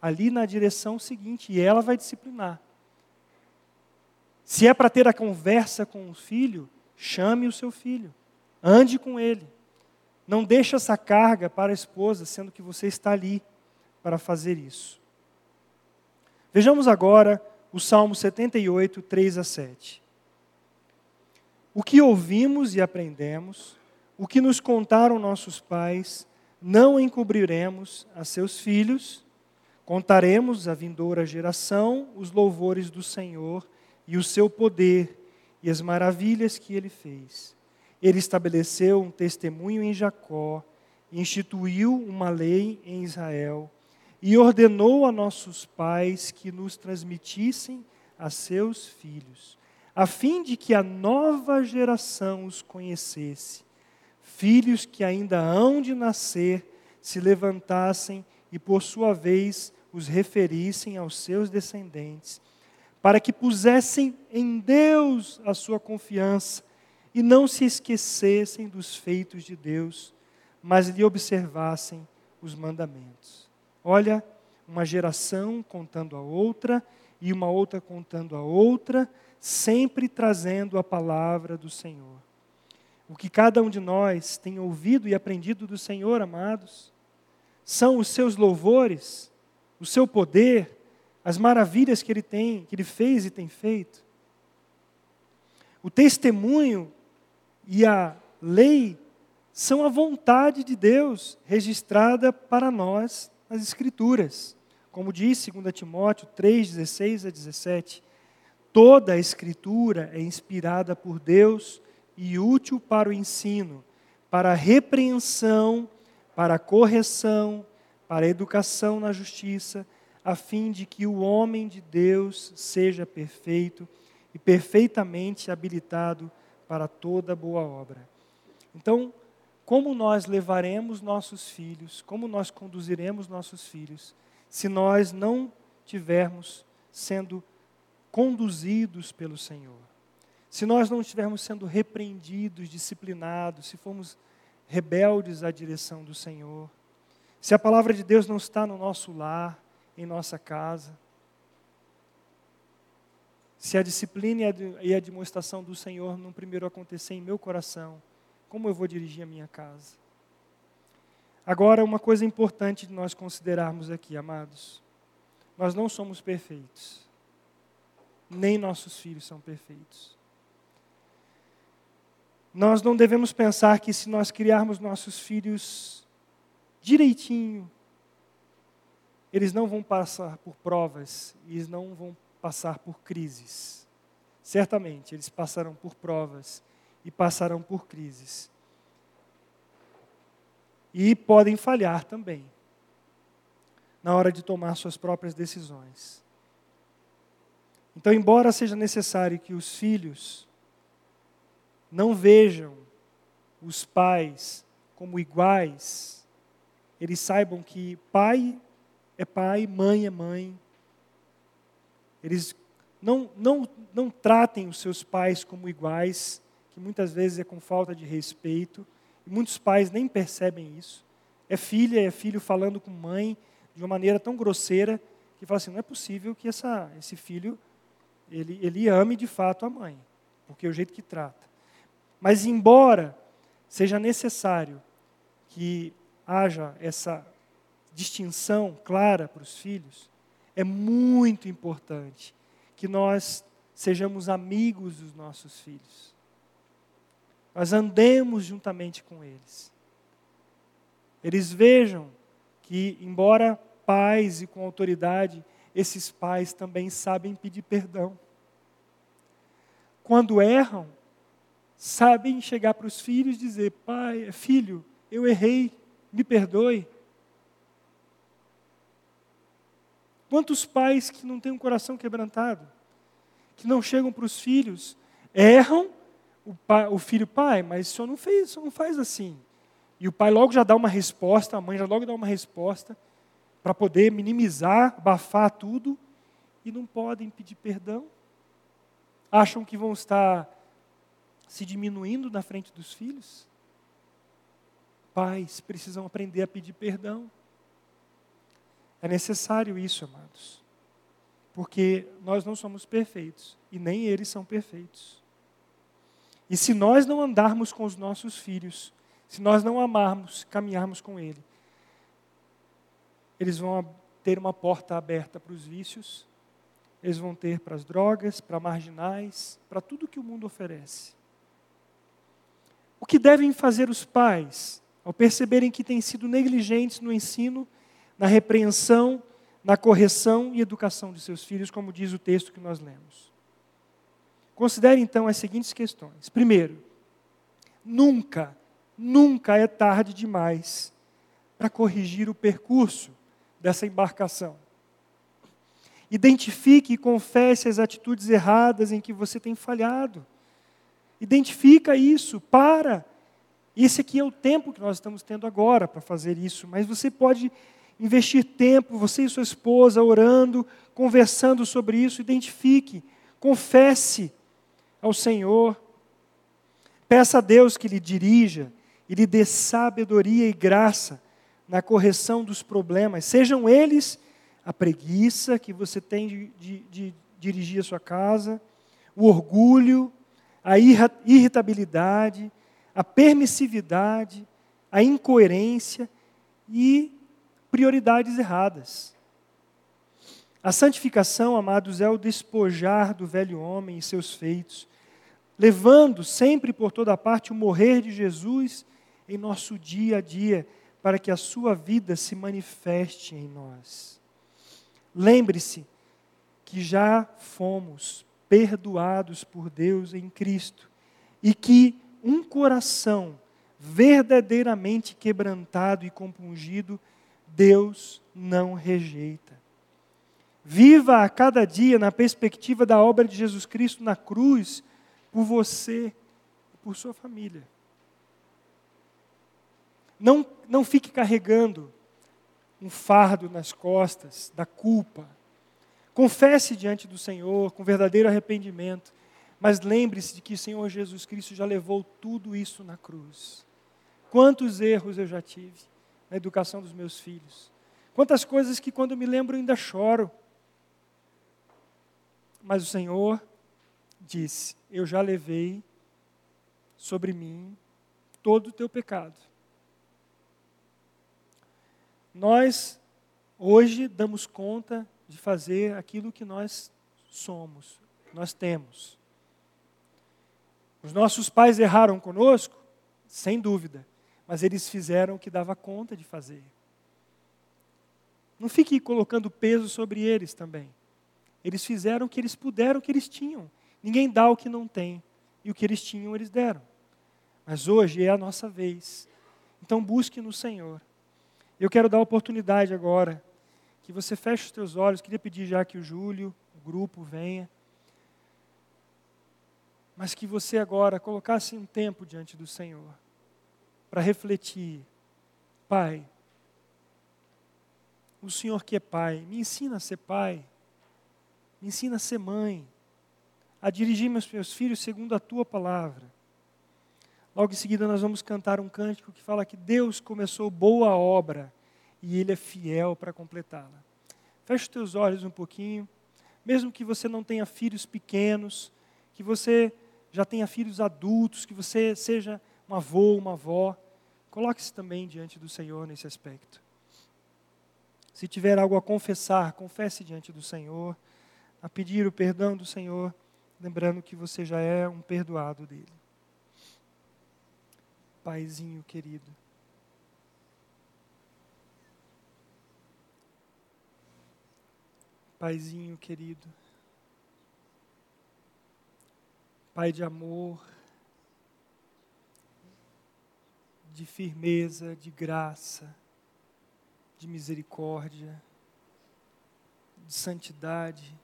ali na direção seguinte e ela vai disciplinar. Se é para ter a conversa com o filho, chame o seu filho, ande com ele. Não deixe essa carga para a esposa, sendo que você está ali para fazer isso. Vejamos agora o Salmo 78, 3 a 7. O que ouvimos e aprendemos, o que nos contaram nossos pais, não encobriremos a seus filhos, contaremos à vindoura geração os louvores do Senhor e o seu poder e as maravilhas que ele fez. Ele estabeleceu um testemunho em Jacó, instituiu uma lei em Israel e ordenou a nossos pais que nos transmitissem a seus filhos, a fim de que a nova geração os conhecesse. Filhos que ainda hão de nascer se levantassem e, por sua vez, os referissem aos seus descendentes para que pusessem em Deus a sua confiança e não se esquecessem dos feitos de Deus, mas lhe observassem os mandamentos. Olha, uma geração contando a outra e uma outra contando a outra, sempre trazendo a palavra do Senhor. O que cada um de nós tem ouvido e aprendido do Senhor, amados, são os seus louvores, o seu poder, as maravilhas que ele tem, que ele fez e tem feito. O testemunho e a lei são a vontade de Deus registrada para nós nas Escrituras. Como diz 2 Timóteo 3, 16 a 17, toda a Escritura é inspirada por Deus e útil para o ensino, para a repreensão, para a correção, para a educação na justiça, a fim de que o homem de Deus seja perfeito e perfeitamente habilitado para toda boa obra. Então, como nós levaremos nossos filhos, como nós conduziremos nossos filhos, se nós não tivermos sendo conduzidos pelo Senhor? Se nós não estivermos sendo repreendidos, disciplinados, se formos rebeldes à direção do Senhor, se a palavra de Deus não está no nosso lar, em nossa casa, se a disciplina e a demonstração do Senhor não primeiro acontecer em meu coração, como eu vou dirigir a minha casa? Agora, uma coisa importante de nós considerarmos aqui, amados: nós não somos perfeitos, nem nossos filhos são perfeitos. Nós não devemos pensar que se nós criarmos nossos filhos direitinho, eles não vão passar por provas, eles não vão passar por crises. Certamente, eles passarão por provas e passarão por crises. E podem falhar também, na hora de tomar suas próprias decisões. Então, embora seja necessário que os filhos não vejam os pais como iguais, eles saibam que pai é pai, mãe é mãe. Eles não, não, não tratem os seus pais como iguais, que muitas vezes é com falta de respeito, e muitos pais nem percebem isso. É filha, é filho falando com mãe de uma maneira tão grosseira que fala assim: não é possível que essa, esse filho ele, ele ame de fato a mãe, porque é o jeito que trata. Mas, embora seja necessário que haja essa distinção clara para os filhos, é muito importante que nós sejamos amigos dos nossos filhos. Nós andemos juntamente com eles. Eles vejam que, embora pais e com autoridade, esses pais também sabem pedir perdão. Quando erram, sabem chegar para os filhos e dizer: Pai, filho, eu errei, me perdoe. Quantos pais que não têm um coração quebrantado, que não chegam para os filhos, erram, o, pai, o filho, pai, mas o senhor não fez, o senhor não faz assim. E o pai logo já dá uma resposta, a mãe já logo dá uma resposta, para poder minimizar, abafar tudo, e não podem pedir perdão. Acham que vão estar se diminuindo na frente dos filhos? Pais precisam aprender a pedir perdão. É necessário isso, amados. Porque nós não somos perfeitos e nem eles são perfeitos. E se nós não andarmos com os nossos filhos, se nós não amarmos, caminharmos com ele, eles vão ter uma porta aberta para os vícios, eles vão ter para as drogas, para marginais, para tudo que o mundo oferece. O que devem fazer os pais ao perceberem que têm sido negligentes no ensino, na repreensão, na correção e educação de seus filhos, como diz o texto que nós lemos? Considere então as seguintes questões. Primeiro, nunca, nunca é tarde demais para corrigir o percurso dessa embarcação. Identifique e confesse as atitudes erradas em que você tem falhado. Identifica isso, para. Esse aqui é o tempo que nós estamos tendo agora para fazer isso, mas você pode investir tempo, você e sua esposa, orando, conversando sobre isso, identifique, confesse ao Senhor. Peça a Deus que lhe dirija e lhe dê sabedoria e graça na correção dos problemas, sejam eles a preguiça que você tem de, de, de dirigir a sua casa, o orgulho, a irritabilidade, a permissividade, a incoerência e prioridades erradas. A santificação, amados, é o despojar do velho homem e seus feitos, levando sempre por toda parte o morrer de Jesus em nosso dia a dia, para que a sua vida se manifeste em nós. Lembre-se que já fomos perdoados por Deus em Cristo e que um coração verdadeiramente quebrantado e compungido, Deus não rejeita. Viva a cada dia na perspectiva da obra de Jesus Cristo na cruz, por você e por sua família. Não, não fique carregando um fardo nas costas da culpa, Confesse diante do Senhor com verdadeiro arrependimento, mas lembre-se de que o Senhor Jesus Cristo já levou tudo isso na cruz. Quantos erros eu já tive na educação dos meus filhos. Quantas coisas que quando me lembro ainda choro. Mas o Senhor disse: Eu já levei sobre mim todo o teu pecado. Nós, hoje, damos conta de fazer aquilo que nós somos, nós temos. Os nossos pais erraram conosco? Sem dúvida. Mas eles fizeram o que dava conta de fazer. Não fique colocando peso sobre eles também. Eles fizeram o que eles puderam, o que eles tinham. Ninguém dá o que não tem. E o que eles tinham, eles deram. Mas hoje é a nossa vez. Então busque no Senhor. Eu quero dar a oportunidade agora que você feche os teus olhos. Queria pedir já que o Júlio, o grupo, venha. Mas que você agora colocasse um tempo diante do Senhor para refletir. Pai, o Senhor que é Pai, me ensina a ser pai, me ensina a ser mãe, a dirigir meus, meus filhos segundo a tua palavra. Logo em seguida, nós vamos cantar um cântico que fala que Deus começou boa obra e Ele é fiel para completá-la. Feche os teus olhos um pouquinho, mesmo que você não tenha filhos pequenos, que você já tenha filhos adultos, que você seja um avô, uma avó, coloque-se também diante do Senhor nesse aspecto. Se tiver algo a confessar, confesse diante do Senhor, a pedir o perdão do Senhor lembrando que você já é um perdoado dele. Paizinho querido. Paizinho querido. Pai de amor, de firmeza, de graça, de misericórdia, de santidade.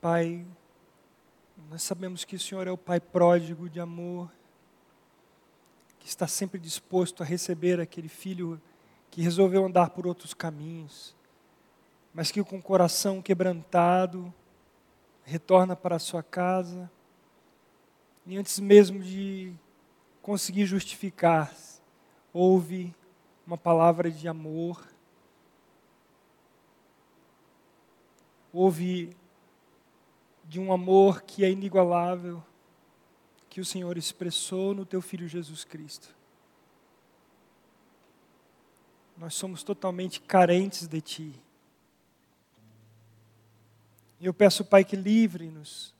Pai, nós sabemos que o Senhor é o Pai pródigo de amor, que está sempre disposto a receber aquele filho que resolveu andar por outros caminhos, mas que com o coração quebrantado retorna para a sua casa e antes mesmo de conseguir justificar, ouve uma palavra de amor, ouve de um amor que é inigualável, que o Senhor expressou no teu Filho Jesus Cristo. Nós somos totalmente carentes de Ti. E eu peço, Pai, que livre-nos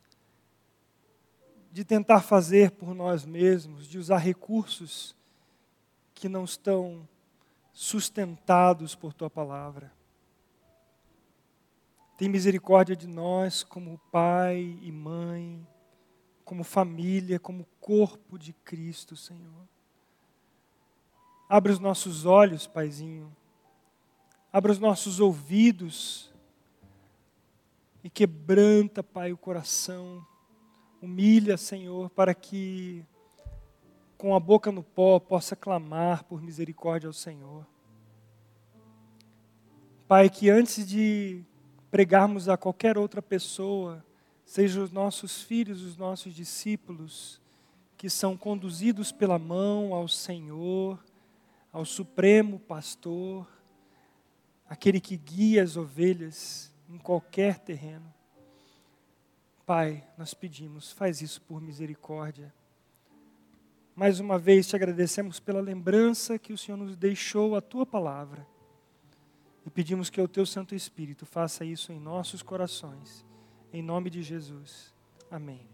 de tentar fazer por nós mesmos, de usar recursos que não estão sustentados por Tua palavra. Tem misericórdia de nós como pai e mãe, como família, como corpo de Cristo, Senhor. Abre os nossos olhos, Paizinho. Abre os nossos ouvidos. E quebranta, Pai, o coração. Humilha, Senhor, para que com a boca no pó possa clamar por misericórdia ao Senhor. Pai, que antes de pregarmos a qualquer outra pessoa, seja os nossos filhos, os nossos discípulos, que são conduzidos pela mão ao Senhor, ao Supremo Pastor, aquele que guia as ovelhas em qualquer terreno. Pai, nós pedimos, faz isso por misericórdia. Mais uma vez te agradecemos pela lembrança que o Senhor nos deixou a tua palavra e pedimos que o teu Santo Espírito faça isso em nossos corações. Em nome de Jesus. Amém.